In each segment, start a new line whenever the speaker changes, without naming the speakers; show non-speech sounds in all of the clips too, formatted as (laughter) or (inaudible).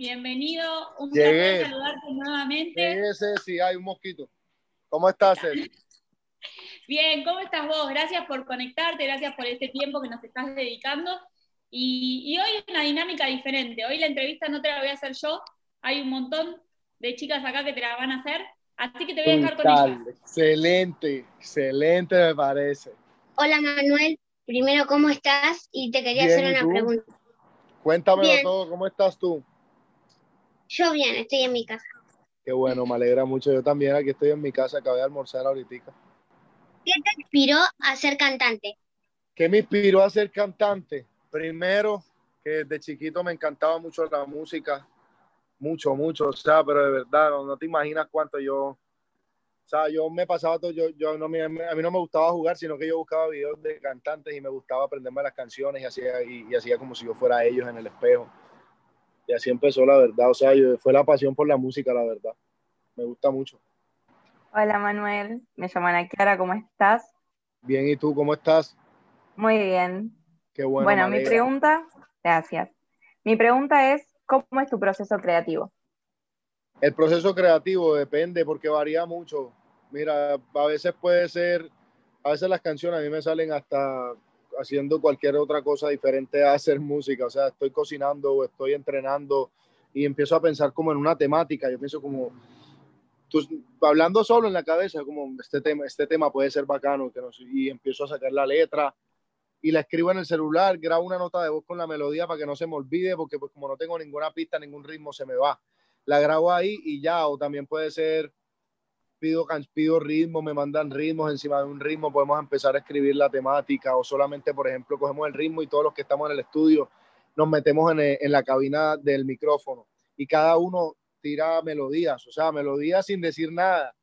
bienvenido. Un placer saludarte nuevamente.
Llegué, sí, hay un mosquito. ¿Cómo estás, (laughs)
Bien, ¿cómo estás vos? Gracias por conectarte, gracias por este tiempo que nos estás dedicando. Y, hoy es una dinámica diferente. Hoy la entrevista no te la voy a hacer yo, hay un montón de chicas acá que te la van a hacer, así que te voy a dejar con ellas.
Excelente, excelente me parece.
Hola Manuel, primero, ¿cómo estás? Y te quería hacer una pregunta.
Cuéntame todo, ¿cómo estás tú?
Yo bien, estoy en mi casa.
Qué bueno, me alegra mucho. Yo también aquí estoy en mi casa, acabé de almorzar ahorita.
¿Qué te inspiró a ser cantante?
¿Qué me inspiró a ser cantante? Primero, que desde chiquito me encantaba mucho la música, mucho, mucho, o sea, pero de verdad, no, te imaginas cuánto yo, o sea, yo me pasaba todo, yo, yo no, a mí no me gustaba jugar, sino que yo buscaba videos de cantantes y me gustaba aprenderme las canciones y hacía, y, hacía como si yo fuera ellos en el espejo. Y así empezó la verdad, o sea, fue la pasión por la música, la verdad. Me gusta mucho.
Hola Manuel, me llamo Ana Clara, ¿cómo estás?
Bien, ¿y tú cómo estás?
Muy bien.
Qué bueno.
Bueno, mi pregunta, gracias. Mi pregunta es, ¿cómo es tu proceso creativo?
El proceso creativo depende porque varía mucho. Mira, a veces puede ser, a veces las canciones a mí me salen hasta haciendo cualquier otra cosa diferente a hacer música. O sea, estoy cocinando o estoy entrenando y empiezo a pensar como en una temática. Yo pienso como, tú, hablando solo en la cabeza, como este tema, este tema puede ser bacano. Y empiezo a sacar la letra y la escribo en el celular, grabo una nota de voz con la melodía para que no se me olvide, porque pues como no tengo ninguna pista, ningún ritmo, se me va. La grabo ahí y ya, o también puede ser, pido, pido ritmo, me mandan ritmos, encima de un ritmo podemos empezar a escribir la temática, o solamente, por ejemplo, cogemos el ritmo y todos los que estamos en el estudio nos metemos en, en la cabina del micrófono y cada uno tira melodías, o sea, melodías sin decir nada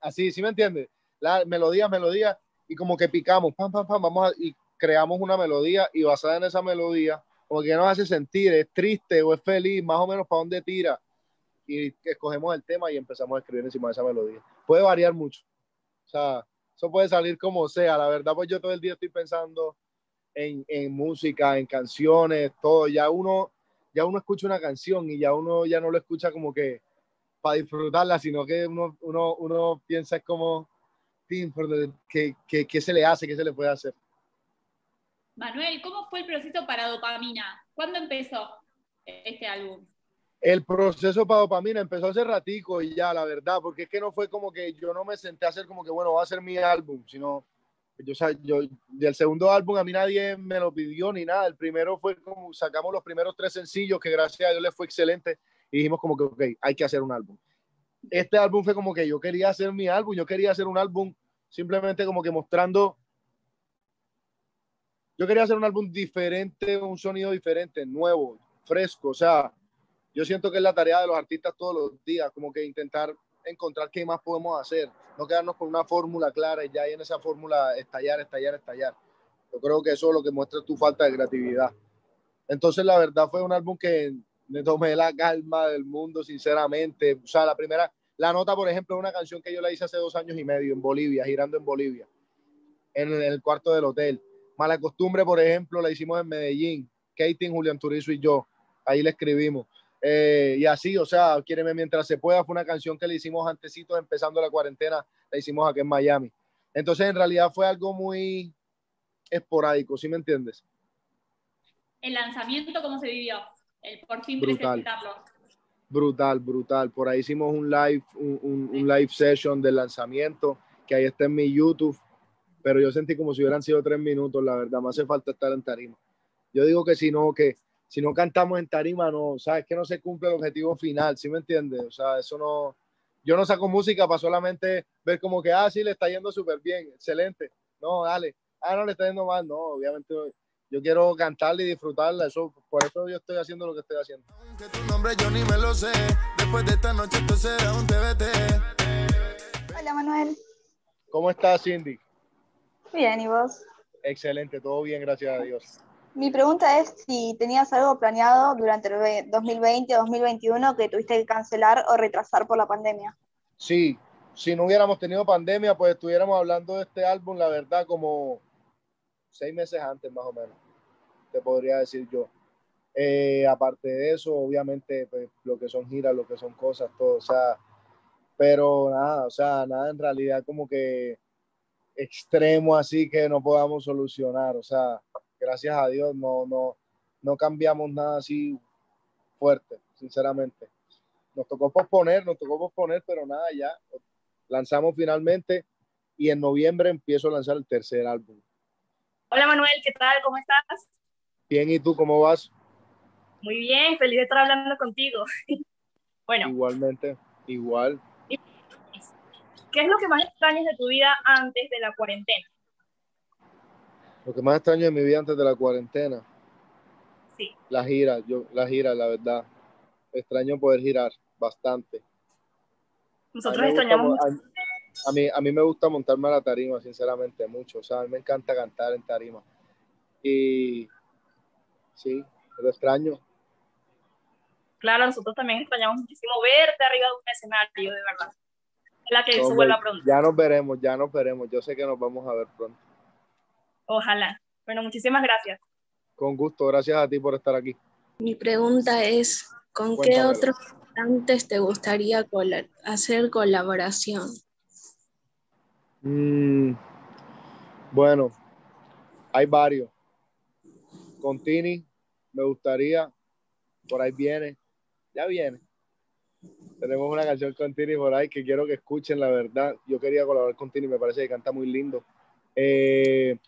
así, ¿sí me entiendes? La melodía, melodía, y como que picamos, pam, pam, pam, vamos y creamos una melodía y basada en esa melodía, como que nos hace sentir, es triste o es feliz, más o menos para dónde tira, y escogemos el tema y empezamos a escribir encima de esa melodía. Puede variar mucho, o sea, eso puede salir como sea, la verdad, pues yo todo el día estoy pensando en, en música, en canciones, todo, ya uno ya uno escucha una canción y ya uno ya no lo escucha como que para disfrutarla, sino que uno, uno, uno piensa como, ¿qué, qué, qué se le hace? ¿Qué se le puede hacer?
Manuel, ¿cómo fue el proceso para Dopamina? ¿Cuándo empezó este álbum?
El proceso para Dopamina empezó hace ratico y ya, la verdad, porque es que no fue como que yo no me senté a hacer como que, bueno, va a ser mi álbum, sino yo, yo, del segundo álbum a mí nadie me lo pidió ni nada. El primero fue como sacamos los primeros tres sencillos que gracias a Dios les fue excelente y dijimos como que, ok, hay que hacer un álbum. Este álbum fue como que yo quería hacer mi álbum, yo quería hacer un álbum simplemente como que mostrando, yo quería hacer un álbum diferente, un sonido diferente, nuevo, fresco, o sea, yo siento que es la tarea de los artistas todos los días, como que intentar encontrar qué más podemos hacer, no quedarnos con una fórmula clara y ya ahí en esa fórmula estallar, estallar, estallar. Yo creo que eso es lo que muestra tu falta de creatividad. Entonces, la verdad fue un álbum que me tomé la calma del mundo, sinceramente. O sea, la primera, la nota, por ejemplo, es una canción que yo la hice hace dos años y medio en Bolivia, girando en Bolivia, en el cuarto del hotel. Mala costumbre, por ejemplo, la hicimos en Medellín, Katie, Julián Turizo y yo. Ahí la escribimos. Eh, y así, o sea, Quiereme mientras se pueda fue una canción que le hicimos antesito empezando la cuarentena, la hicimos aquí en Miami. Entonces, en realidad fue algo muy esporádico, ¿sí me entiendes?
¿El lanzamiento cómo se vivió? El por fin brutal. presentarlo.
Brutal, brutal. Por ahí hicimos un live, un, un live session del lanzamiento, que ahí está en mi YouTube, pero yo sentí como si hubieran sido tres minutos, la verdad, me hace falta estar en tarima. Yo digo que si no, que si no cantamos en tarima, no, sabes que no se cumple el objetivo final, ¿sí me entiendes? O sea, eso no, yo no saco música para solamente ver como que, ah, sí, le está yendo súper bien, excelente, no, dale, ah, no le está yendo mal, no, obviamente yo quiero cantarla y disfrutarla, eso, por eso yo estoy haciendo lo que estoy haciendo. Aunque tu nombre yo ni me lo sé, después de esta noche esto será un TBT.
Hola Manuel.
¿Cómo estás, Cindy?
Bien, ¿y vos?
Excelente, todo bien, gracias a Dios.
Mi pregunta es si tenías algo planeado durante el 2020 o 2021 que tuviste que cancelar o retrasar por la pandemia.
Sí, si no hubiéramos tenido pandemia, pues estuviéramos hablando de este álbum, la verdad, como seis meses antes más o menos. te podría decir yo. Eh, aparte de eso, obviamente, pues, lo que son giras, lo que son cosas, todo, o sea, pero nada, o sea, nada en realidad como que extremo así que no podamos solucionar, o sea, gracias a Dios no, no, no cambiamos nada así fuerte, sinceramente. Nos tocó posponer, nos tocó posponer, pero nada, ya lanzamos finalmente y en noviembre empiezo a lanzar el tercer álbum.
Hola Manuel, ¿qué tal? ¿Cómo estás?
Bien, ¿y tú cómo vas?
Muy bien, feliz de estar hablando contigo. (laughs) bueno.
Igualmente, igual.
¿Qué es lo que más extrañas de tu vida antes de la cuarentena?
Lo que más extraño de mi vida antes de la cuarentena.
Sí.
La gira, yo, la gira, la verdad. Extraño poder girar bastante.
Nosotros extrañamos
a, a, mí, a mí me gusta montarme a la tarima, sinceramente, mucho. O sea, a mí me encanta cantar en tarima. Y sí, lo extraño.
Claro, nosotros también extrañamos muchísimo verte arriba de un escenario, de verdad. La que se vuelva pronto.
Ya nos veremos, ya nos veremos. Yo sé que nos vamos a ver pronto.
Ojalá. Bueno, muchísimas gracias.
Con gusto, gracias a ti por estar aquí.
Mi pregunta es, ¿con qué otros cantantes te gustaría hacer colaboración?
Mm, bueno, hay varios. Con Tini, me gustaría, por ahí viene, ya viene. Tenemos una canción con Tini por que quiero que escuchen, la verdad. Yo quería colaborar con Tini, me parece que canta muy lindo. Eh,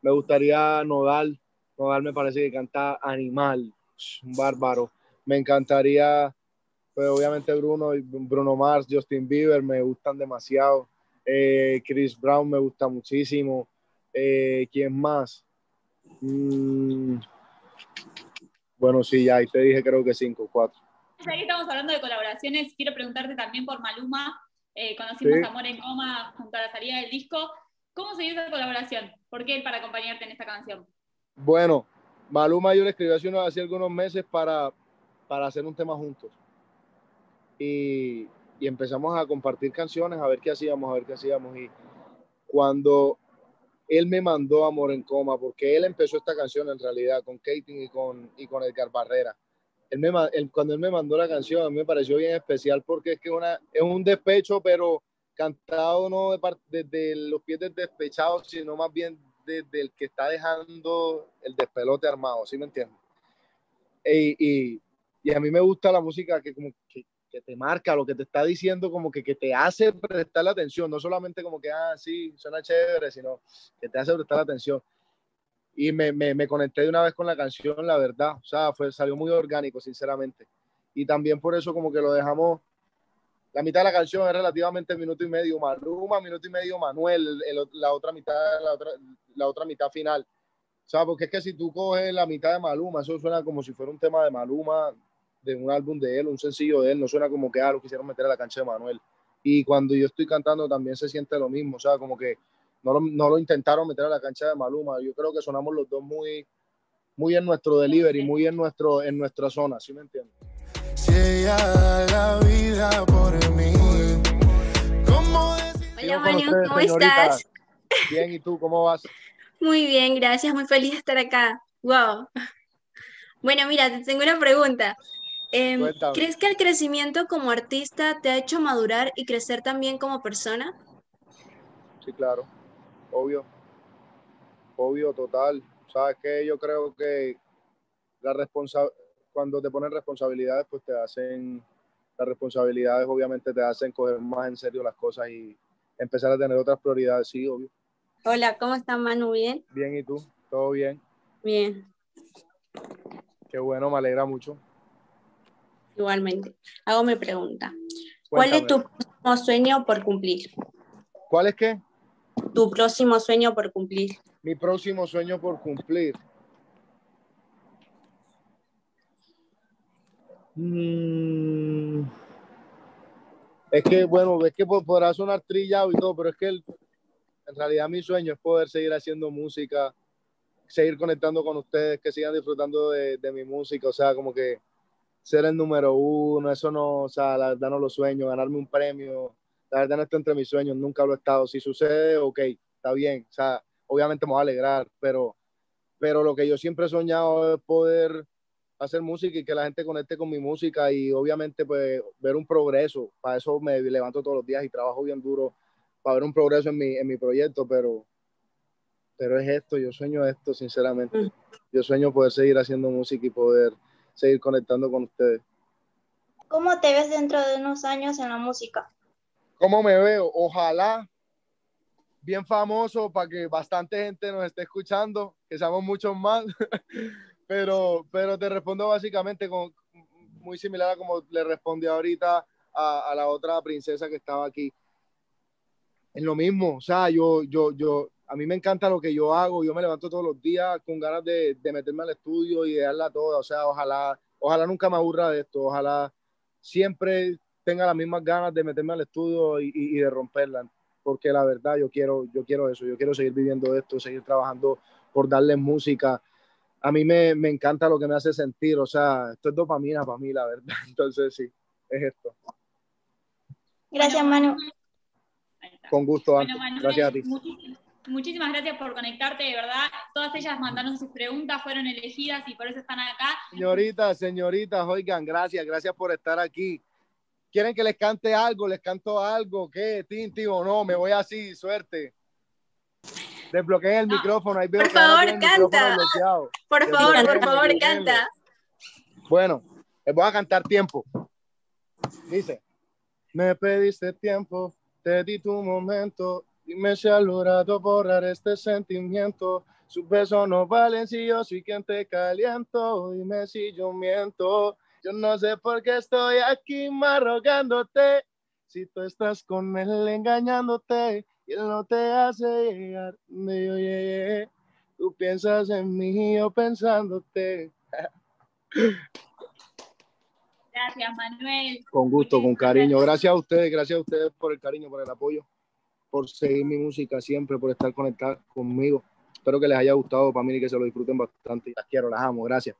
me gustaría Nodal, Nodal me parece que canta animal, un bárbaro. Me encantaría, pues obviamente Bruno, Bruno Mars, Justin Bieber, me gustan demasiado. Eh, Chris Brown me gusta muchísimo. Eh, ¿Quién más? Mm, bueno, sí, ya ahí te dije creo que cinco, cuatro.
Ya que estamos hablando de colaboraciones, quiero preguntarte también por Maluma. Eh, conocimos Amor en Coma junto a la salida del disco. ¿Cómo se dio esa colaboración? ¿Por qué para acompañarte en esta canción?
Bueno, Maluma yo le escribí hace, unos, hace algunos meses para, para hacer un tema juntos. Y, y empezamos a compartir canciones, a ver qué hacíamos, a ver qué hacíamos. Y cuando él me mandó Amor en Coma, porque él empezó esta canción en realidad con Katie y con, y con Edgar Barrera. Él me, cuando él me mandó la canción, a mí me pareció bien especial porque es que una, es un despecho, pero cantado no desde los pies del despechado, sino más bien desde el que está dejando el despelote armado, ¿sí me entiendes? Y, y, y, a mí me gusta la música que como que, que, te marca, lo que te está diciendo, como que, que te hace prestar la atención, no solamente como que, ah, sí, suena chévere, sino que te hace prestar la atención y me, me, conecté de una vez con la canción, la verdad. O sea, fue, salió muy orgánico, sinceramente. Y también por eso como que lo dejamos, la mitad de la canción es relativamente minuto y medio Maluma, minuto y medio Manuel, la otra mitad, la otra, la otra mitad final. O sea, porque es que si tú coges la mitad de Maluma, eso suena como si fuera un tema de Maluma, de un álbum de él, un sencillo de él, no suena como que ah, lo quisieron meter a la cancha de Manuel. Y cuando yo estoy cantando también se siente lo mismo, o sea, como que no lo, no lo, intentaron meter a la cancha de Maluma. Yo creo que sonamos los dos muy, muy en nuestro delivery, muy en, nuestro, en nuestra zona, ¿sí me entiendes? Si ella la vida por mí.
Hola Manu, ¿cómo estás?
Bien, ¿y tú cómo vas?
Muy bien, gracias, muy feliz de estar acá. Wow. Bueno, mira, te tengo una pregunta. Eh, ¿Crees que el crecimiento como artista te ha hecho madurar y crecer también como persona?
Sí, claro obvio, obvio, total. Sabes que yo creo que la responsa cuando te ponen responsabilidades, pues te hacen, las responsabilidades obviamente te hacen coger más en serio las cosas y empezar a tener otras prioridades, sí, obvio.
Hola, ¿cómo estás, Manu? ¿Bien?
Bien, ¿y tú? ¿Todo bien?
Bien.
Qué bueno, me alegra mucho.
Igualmente. Hago mi pregunta. ¿Cuál es tu sueño por cumplir?
¿Cuál es qué?
Tu próximo sueño por cumplir?
Mi próximo sueño por cumplir. Mm. Es que, bueno, es que podrá sonar trillado y todo, pero es que en realidad mi sueño es poder seguir haciendo música, seguir conectando con ustedes, que sigan disfrutando de, de mi música, o sea, como que ser el número uno, eso no, o sea, la verdad no lo sueño, ganarme un premio, la verdad no está entre mis sueños, nunca lo he estado. Si sucede, ok, está bien. O sea, obviamente me voy a alegrar, pero pero lo que yo siempre he soñado es poder hacer música y que la gente conecte con mi música y obviamente pues ver un progreso. Para eso me levanto todos los días y trabajo bien duro para ver un progreso en mi, en mi proyecto, pero, pero es esto, yo sueño esto, sinceramente. Mm. Yo sueño poder seguir haciendo música y poder seguir conectando con ustedes.
¿Cómo te ves dentro de unos años en la música?
¿Cómo me veo? Ojalá bien famoso para que bastante gente nos esté escuchando, que seamos muchos más. (laughs) pero, pero te respondo básicamente con, muy similar a como le respondí ahorita a, a, la otra princesa que estaba aquí. Es lo mismo, o sea, yo, yo, yo, a mí me encanta lo que yo hago, yo me levanto todos los días con ganas de, de meterme al estudio y de darla toda, o sea, ojalá, ojalá nunca me aburra de esto, ojalá siempre tenga las mismas ganas de meterme al estudio y, y, de romperla, porque la verdad yo quiero, yo quiero eso, yo quiero seguir viviendo esto, seguir trabajando por darle música. A mí me, me encanta lo que me hace sentir, o sea, esto es dopamina para mí, la verdad. (laughs) Entonces, sí, es esto.
Gracias, Manu.
Con gusto, Gracias a ti.
Muchísimas gracias por conectarte, de verdad. Todas ellas mandaron sus preguntas, fueron elegidas y por eso están acá.
Señoritas, señoritas, oigan, gracias, gracias por estar aquí. ¿Quieren que les cante algo? ¿Les canto algo? ¿Qué? ¿Tinti o no? Me voy así, suerte. Desbloqueen el micrófono. Ahí veo
por favor, canta. Por favor, por favor, canta.
Bueno, les voy a cantar tiempo. Dice, me pediste tiempo, te di tu momento, Dime si has logrado borrar este sentimiento. Sus besos no valen si yo soy quien te caliento. Dime si yo miento. Yo no sé por qué estoy aquí marrogándote. Si tú estás con él engañándote y él no te hace llegar donde yo llegué. Tú piensas en mí yo pensándote.
Gracias, Manuel.
Con gusto, con cariño. Gracias a ustedes, gracias a ustedes por el cariño, por el apoyo por seguir mi música siempre, por estar conectados conmigo. Espero que les haya gustado para mí y que se lo disfruten bastante. Las quiero, las amo. Gracias.